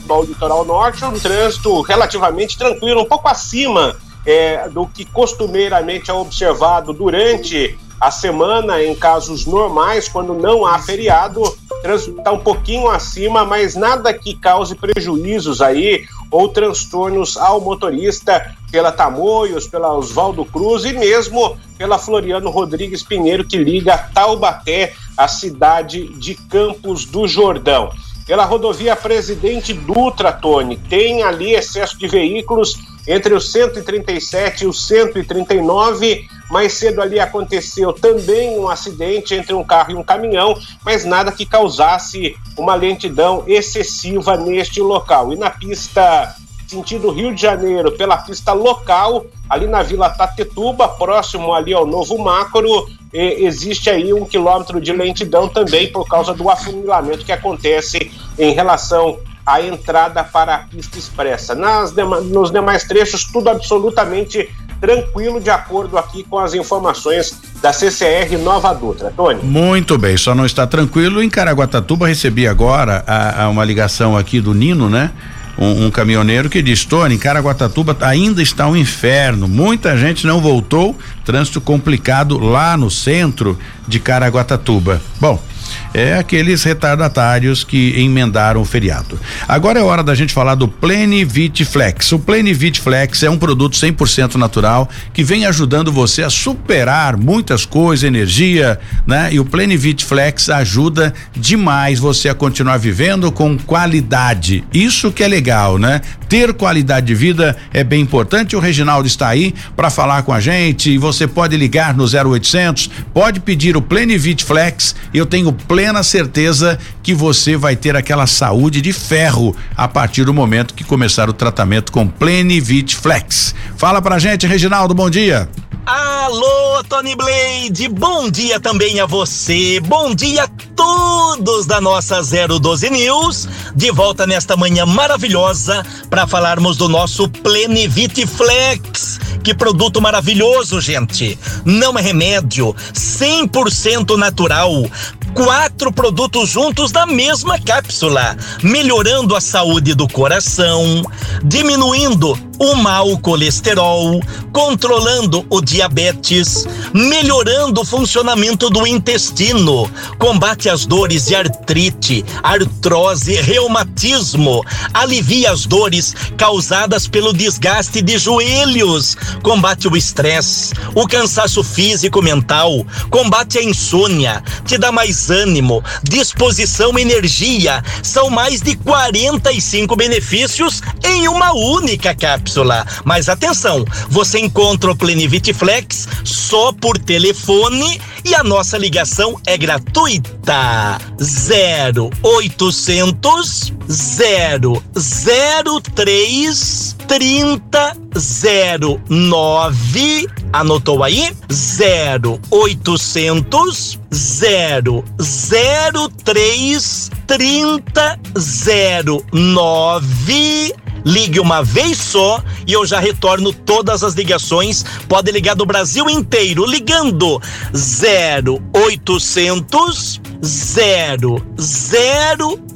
ao Litoral Norte um trânsito relativamente tranquilo, um pouco acima é, do que costumeiramente é observado durante a semana, em casos normais, quando não há feriado, está um pouquinho acima, mas nada que cause prejuízos aí ou transtornos ao motorista pela Tamoios, pela Oswaldo Cruz e mesmo pela Floriano Rodrigues Pinheiro, que liga Taubaté à cidade de Campos do Jordão. Pela rodovia Presidente Dutra, Tony, tem ali excesso de veículos entre os 137 e os 139. Mais cedo ali aconteceu também um acidente entre um carro e um caminhão, mas nada que causasse uma lentidão excessiva neste local. E na pista sentido Rio de Janeiro, pela pista local, ali na Vila Tatetuba, próximo ali ao Novo Macro, existe aí um quilômetro de lentidão também por causa do afunilamento que acontece em relação à entrada para a pista expressa. Nas nos demais trechos, tudo absolutamente tranquilo, de acordo aqui com as informações da CCR Nova Dutra. Tony. Muito bem, só não está tranquilo em Caraguatatuba. Recebi agora a, a uma ligação aqui do Nino, né? um, um caminhoneiro que diz: Tony, Caraguatatuba ainda está um inferno. Muita gente não voltou. Trânsito complicado lá no centro de Caraguatatuba. Bom, é aqueles retardatários que emendaram o feriado. Agora é hora da gente falar do Plenivit Flex. O Plenivit Flex é um produto 100% natural que vem ajudando você a superar muitas coisas, energia, né? E o Plenivit Flex ajuda demais você a continuar vivendo com qualidade. Isso que é legal, né? Ter qualidade de vida é bem importante. O Reginaldo está aí para falar com a gente você pode ligar no 0800, pode pedir o Plenivit Flex. Eu tenho plena certeza que você vai ter aquela saúde de ferro a partir do momento que começar o tratamento com Plenivit Flex. Fala pra gente, Reginaldo, bom dia. Alô, Tony Blade, bom dia também a você, bom dia a todos da nossa 012 News, de volta nesta manhã maravilhosa para falarmos do nosso Plenivit Flex. Que produto maravilhoso, gente! Não é remédio, 100% natural, quatro produtos juntos na mesma cápsula, melhorando a saúde do coração, diminuindo o mau colesterol, controlando o diabetes, melhorando o funcionamento do intestino, combate as dores de artrite, artrose, reumatismo, alivia as dores causadas pelo desgaste de joelhos, combate o estresse, o cansaço físico mental, combate a insônia, te dá mais ânimo, disposição, energia. São mais de 45 benefícios em uma única cápsula. Mas atenção, você encontra o Plenivit Flex só por telefone e a nossa ligação é gratuita. 0800 003 3009 anotou aí? 0800 003 3009 Ligue uma vez só e eu já retorno todas as ligações. Pode ligar do Brasil inteiro ligando 0800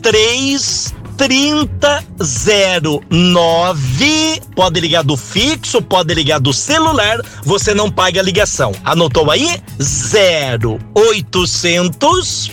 003 3009. Pode ligar do fixo, pode ligar do celular, você não paga a ligação. Anotou aí? 0800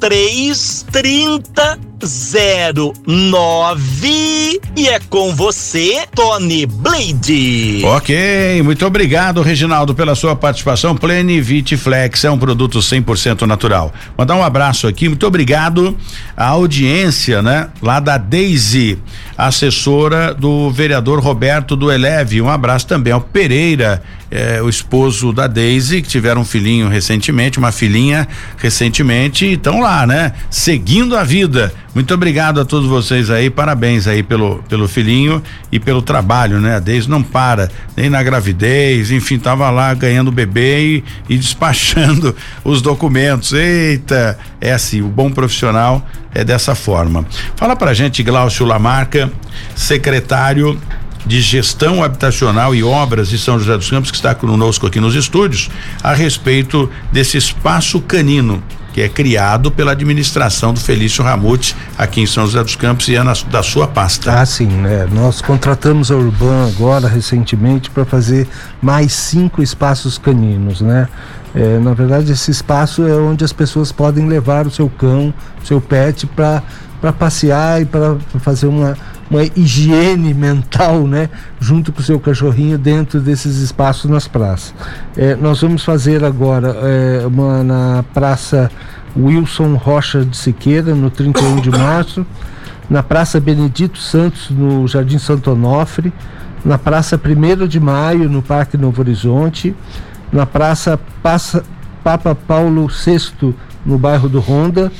003 30 09 e é com você, Tony Blade. Ok, muito obrigado, Reginaldo, pela sua participação. Plenivit Flex é um produto 100% natural. Mandar um abraço aqui, muito obrigado à audiência, né? Lá da Daisy, assessora do vereador Roberto do Eleve. Um abraço também ao Pereira é, o esposo da Daisy, que tiveram um filhinho recentemente, uma filhinha recentemente, e estão lá, né? Seguindo a vida. Muito obrigado a todos vocês aí, parabéns aí pelo, pelo filhinho e pelo trabalho, né? A Daisy não para, nem na gravidez, enfim, tava lá ganhando bebê e, e despachando os documentos. Eita, é assim, o bom profissional é dessa forma. Fala pra gente, Glaucio Lamarca, secretário de Gestão Habitacional e Obras de São José dos Campos, que está conosco aqui nos estúdios, a respeito desse espaço canino que é criado pela administração do Felício Ramute aqui em São José dos Campos e é na, da sua pasta. Ah, sim, né? Nós contratamos a Urban agora recentemente para fazer mais cinco espaços caninos, né? É, na verdade, esse espaço é onde as pessoas podem levar o seu cão, seu pet para para passear e para fazer uma, uma higiene mental, né, junto com o seu cachorrinho dentro desses espaços nas praças. É, nós vamos fazer agora é, uma na Praça Wilson Rocha de Siqueira, no 31 de março, na Praça Benedito Santos, no Jardim Santo Onofre, na Praça 1 de Maio, no Parque Novo Horizonte, na Praça Passa, Papa Paulo VI, no bairro do Ronda,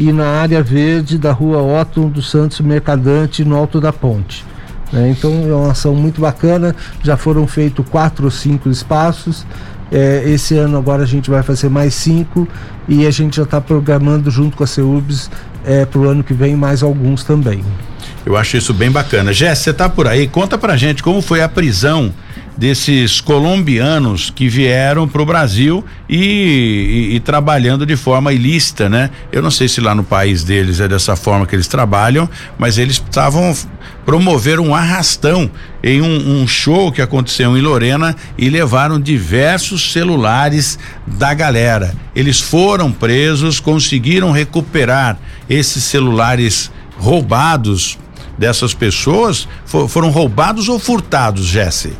e na área verde da rua Otto dos Santos Mercadante, no Alto da Ponte. Né? Então é uma ação muito bacana, já foram feitos quatro ou cinco espaços. É, esse ano agora a gente vai fazer mais cinco e a gente já está programando junto com a CEUBS é, para o ano que vem mais alguns também. Eu acho isso bem bacana. Jéssica, você está por aí? Conta pra gente como foi a prisão desses colombianos que vieram para o Brasil e, e, e, trabalhando de forma ilícita, né? Eu não sei se lá no país deles é dessa forma que eles trabalham, mas eles estavam promover um arrastão em um, um, show que aconteceu em Lorena e levaram diversos celulares da galera. Eles foram presos, conseguiram recuperar esses celulares roubados dessas pessoas. For, foram roubados ou furtados, Jesse?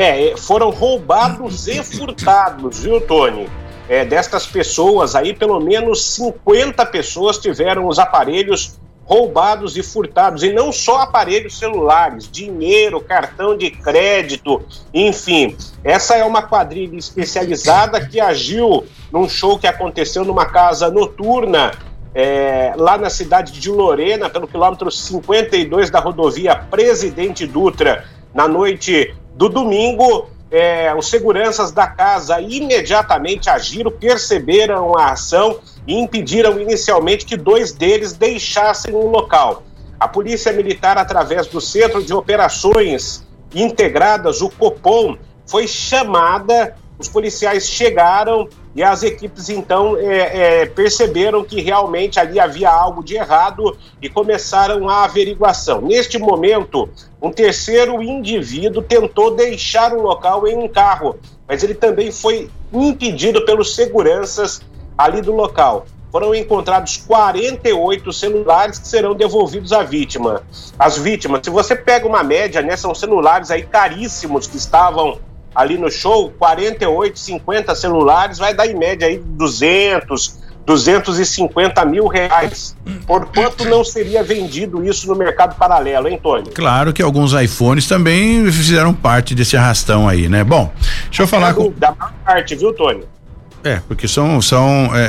É, foram roubados e furtados, viu, Tony? É, destas pessoas aí, pelo menos 50 pessoas tiveram os aparelhos roubados e furtados. E não só aparelhos celulares, dinheiro, cartão de crédito, enfim. Essa é uma quadrilha especializada que agiu num show que aconteceu numa casa noturna. É, lá na cidade de Lorena, pelo quilômetro 52 da rodovia Presidente Dutra, na noite do domingo, é, os seguranças da casa imediatamente agiram, perceberam a ação e impediram inicialmente que dois deles deixassem o local. A Polícia Militar, através do Centro de Operações Integradas, o COPOM, foi chamada, os policiais chegaram e as equipes então é, é, perceberam que realmente ali havia algo de errado e começaram a averiguação. Neste momento, um terceiro indivíduo tentou deixar o local em um carro, mas ele também foi impedido pelos seguranças ali do local. Foram encontrados 48 celulares que serão devolvidos à vítima. As vítimas, se você pega uma média, né, são celulares aí caríssimos que estavam ali no show, 48, 50 celulares, vai dar em média aí 200, 250 mil reais. Por quanto não seria vendido isso no mercado paralelo, hein, Tony? Claro que alguns iPhones também fizeram parte desse arrastão aí, né? Bom, deixa eu falar com. Da parte, viu, Tony? É, porque são, são é,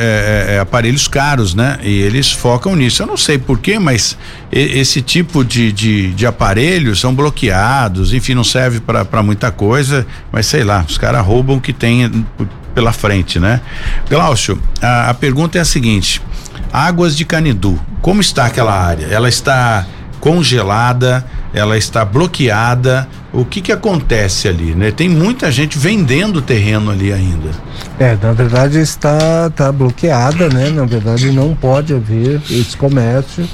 é, é, aparelhos caros, né? E eles focam nisso. Eu não sei porquê, mas esse tipo de, de, de aparelhos são bloqueados, enfim, não serve para muita coisa, mas sei lá, os caras roubam o que tem pela frente, né? Glaucio, a, a pergunta é a seguinte: Águas de Canidu, como está aquela área? Ela está congelada, ela está bloqueada. O que que acontece ali, né? Tem muita gente vendendo terreno ali ainda. É, na verdade está tá bloqueada, né? Na verdade não pode haver esse comércio.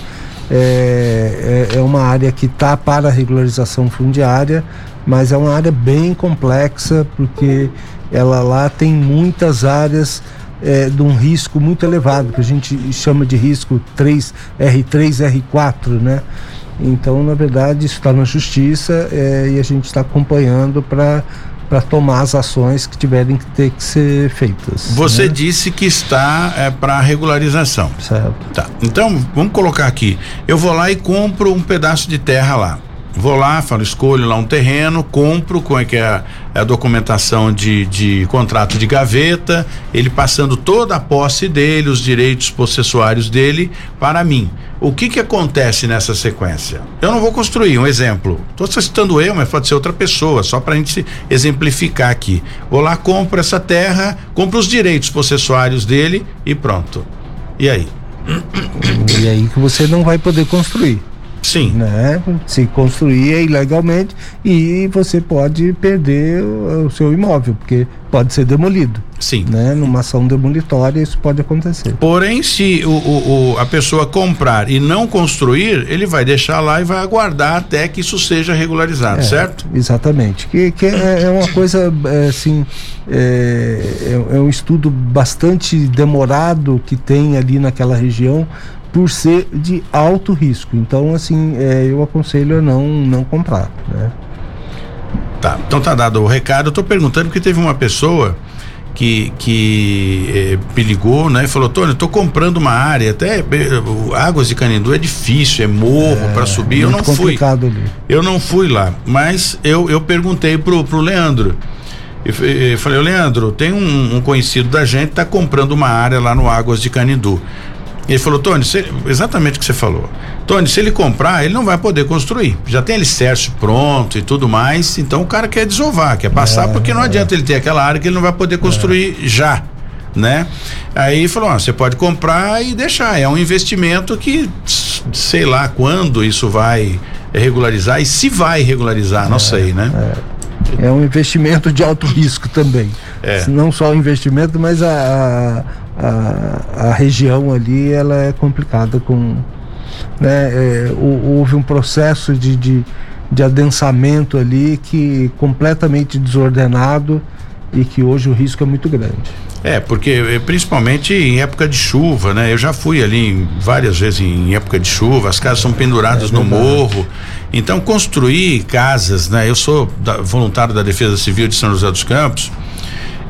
É, é, é uma área que está para regularização fundiária, mas é uma área bem complexa porque ela lá tem muitas áreas é, de um risco muito elevado, que a gente chama de risco 3, R3, R4, né? Então, na verdade, isso está na justiça é, e a gente está acompanhando para para tomar as ações que tiverem que ter que ser feitas. Você né? disse que está é, para regularização. Certo. Tá. Então, vamos colocar aqui. Eu vou lá e compro um pedaço de terra lá. Vou lá, falo, escolho lá um terreno, compro, como é que a, é a documentação de, de contrato de gaveta, ele passando toda a posse dele, os direitos possessuários dele para mim. O que que acontece nessa sequência? Eu não vou construir, um exemplo. Estou citando eu, mas pode ser outra pessoa, só para a gente exemplificar aqui. Vou lá, compro essa terra, compro os direitos possessuários dele e pronto. E aí? E aí que você não vai poder construir. Sim. Né? Se construir ilegalmente e você pode perder o, o seu imóvel, porque pode ser demolido. Sim. Né? Numa ação demolitória isso pode acontecer. Porém, se o, o, o, a pessoa comprar e não construir, ele vai deixar lá e vai aguardar até que isso seja regularizado, É, certo? Exatamente. Que, que é, é uma coisa é, assim, é, é- é um estudo bastante demorado que tem ali naquela região por ser de alto risco. Então, assim, é, eu aconselho a não, não comprar. Né? Tá, então tá dado o recado. Eu tô perguntando porque teve uma pessoa que, que eh, me ligou, né? E falou, Tony, eu tô comprando uma área, até eh, o Águas de Canindu é difícil, é morro para subir. Eu não fui. ali. Eu não fui lá, mas eu, eu perguntei pro, pro Leandro. E f- e falei, "Ô, Leandro, tem um, um conhecido da gente que tá comprando uma área lá no Águas de Canindu. Ele falou, Tony, exatamente o que você falou. Tony, se ele comprar, ele não vai poder construir. Já tem alicerce pronto e tudo mais, então o cara quer desovar, quer passar, porque não adianta ele ter aquela área que ele não vai poder construir já, né? Aí falou, ó, você pode comprar e deixar, é um investimento que sei lá quando isso vai regularizar e se vai regularizar, não sei, né? É um investimento de alto risco também. É. Não só o investimento, mas a, a, a região ali ela é complicada com. Né, é, hou- houve um processo de, de, de adensamento ali que completamente desordenado e que hoje o risco é muito grande. É, porque eh, principalmente em época de chuva, né? Eu já fui ali em- várias vezes em época de chuva, as casas são penduradas no morro. Então, construir casas, né? Eu sou da- voluntário da Defesa Civil de São José dos Campos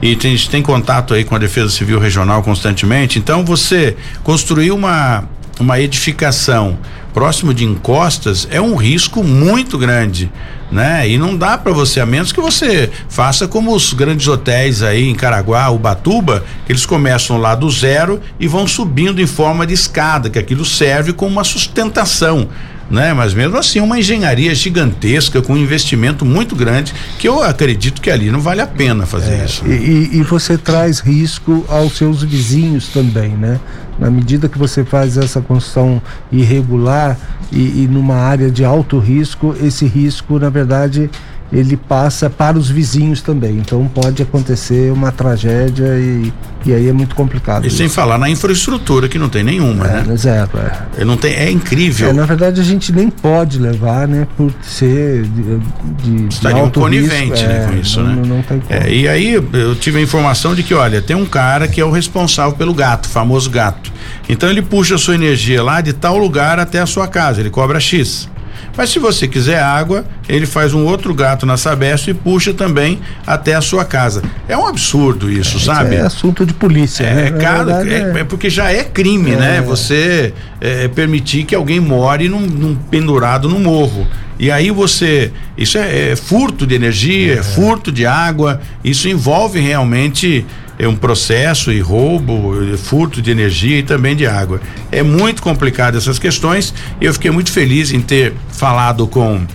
e tem- a gente tem contato aí com a Defesa Civil Regional constantemente. Então, você construir uma, uma edificação próximo de encostas é um risco muito grande, né? E não dá para você, a menos que você faça como os grandes hotéis aí em Caraguá, Ubatuba, que eles começam lá do zero e vão subindo em forma de escada, que aquilo serve como uma sustentação. Né? Mas mesmo assim, uma engenharia gigantesca com um investimento muito grande, que eu acredito que ali não vale a pena fazer isso. E, e- e você traz risco aos seus vizinhos também, né? Na medida que você faz essa construção irregular e, e numa área de alto risco, esse risco, na verdade, ele passa para os vizinhos também. Então pode acontecer uma tragédia e, e aí é muito complicado. E sem isso. falar na infraestrutura que não tem nenhuma, É, né? zero, é. Não tem, é incrível. É, na verdade a gente nem pode levar, né? Por ser de, de, de Estaria um alto conivente, risco. né, É, com isso, não, né? Não, não tem como. É, e aí eu tive a informação de que, olha, tem um cara que é o responsável pelo gato, famoso gato. Então ele puxa a sua energia lá de tal lugar até a sua casa, ele cobra X. Mas se você quiser água, ele faz um outro gato na Sabesp e puxa também até a sua casa. É um absurdo isso, sabe? É assunto de polícia, É, né? é caro, verdade, é, é porque já é crime, É. né? Você é, permitir que alguém more num, num pendurado no morro. E aí você. Isso é, é furto de energia, é. furto de água, isso envolve realmente é um processo e roubo, furto de energia e também de água. É muito complicado essas questões e eu fiquei muito feliz em ter falado com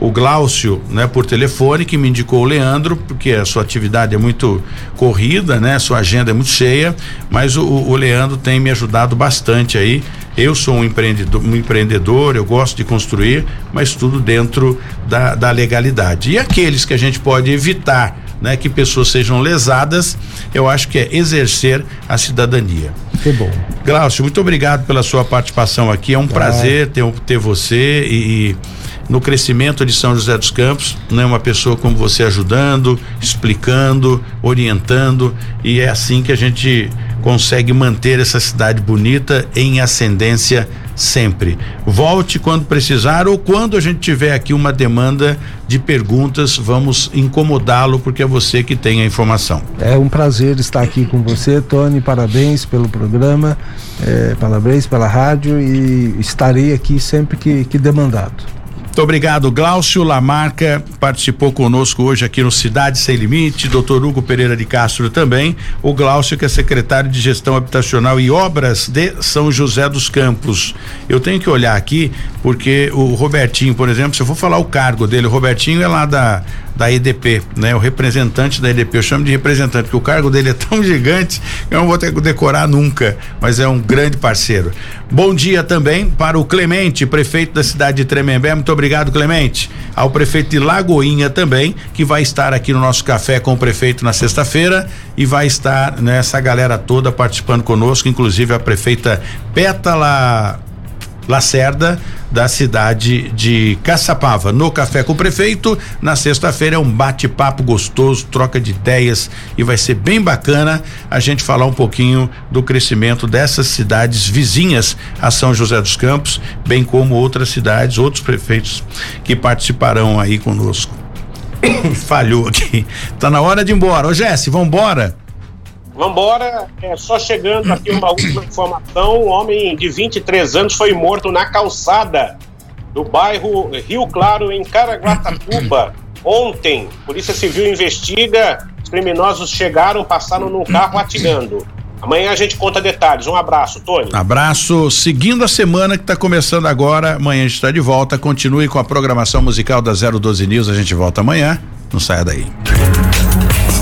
o Glaucio, né, por telefone, que me indicou o Leandro, porque a sua atividade é muito corrida, né, sua agenda é muito cheia, mas o, o Leandro tem me ajudado bastante aí. Eu sou um empreendedor, um empreendedor, eu gosto de construir, mas tudo dentro da, da legalidade. E aqueles que a gente pode evitar, né, que pessoas sejam lesadas, eu acho que é exercer a cidadania. Que bom. Glaucio, muito obrigado pela sua participação aqui. É um prazer ter, ter você e, e no crescimento de São José dos Campos, né, uma pessoa como você ajudando, explicando, orientando, e é assim que a gente consegue manter essa cidade bonita em ascendência sempre. Volte quando precisar ou quando a gente tiver aqui uma demanda de perguntas, vamos incomodá-lo porque é você que tem a informação. É um prazer estar aqui com você, Tony. Parabéns pelo programa, é, parabéns pela rádio e estarei aqui sempre que, que demandado. Muito obrigado, Glaucio. Lamarca participou conosco hoje aqui no Cidade Sem Limite, doutor Hugo Pereira de Castro também, o Glaucio que é secretário de Gestão Habitacional e Obras de São José dos Campos. Eu tenho que olhar aqui porque o Robertinho, por exemplo, se eu for falar o cargo dele, o Robertinho é lá da da EDP, né? O representante da EDP, eu chamo de representante, porque o cargo dele é tão gigante que eu não vou ter que decorar nunca, mas é um grande parceiro. Bom dia também para o Clemente, prefeito da cidade de Tremembé. Muito obrigado, Clemente. Ao prefeito de Lagoinha também, que vai estar aqui no nosso café com o prefeito na sexta-feira e vai estar nessa né, galera toda participando conosco, inclusive a prefeita Pétala Lacerda, da cidade de Caçapava. No Café com o Prefeito, na sexta-feira é um bate-papo gostoso, troca de ideias e vai ser bem bacana a gente falar um pouquinho do crescimento dessas cidades vizinhas a São José dos Campos, bem como outras cidades, outros prefeitos que participarão aí conosco. Falhou aqui. Tá na hora de ir embora. Ô Jesse, embora? Vambora, é, só chegando aqui uma última informação: um homem de 23 anos foi morto na calçada do bairro Rio Claro, em Caraguatatuba, ontem. Polícia Civil investiga, os criminosos chegaram, passaram num carro atirando. Amanhã a gente conta detalhes. Um abraço, Tony. Abraço. Seguindo a semana que está começando agora, amanhã a gente está de volta. Continue com a programação musical da 012 News. A gente volta amanhã. Não saia daí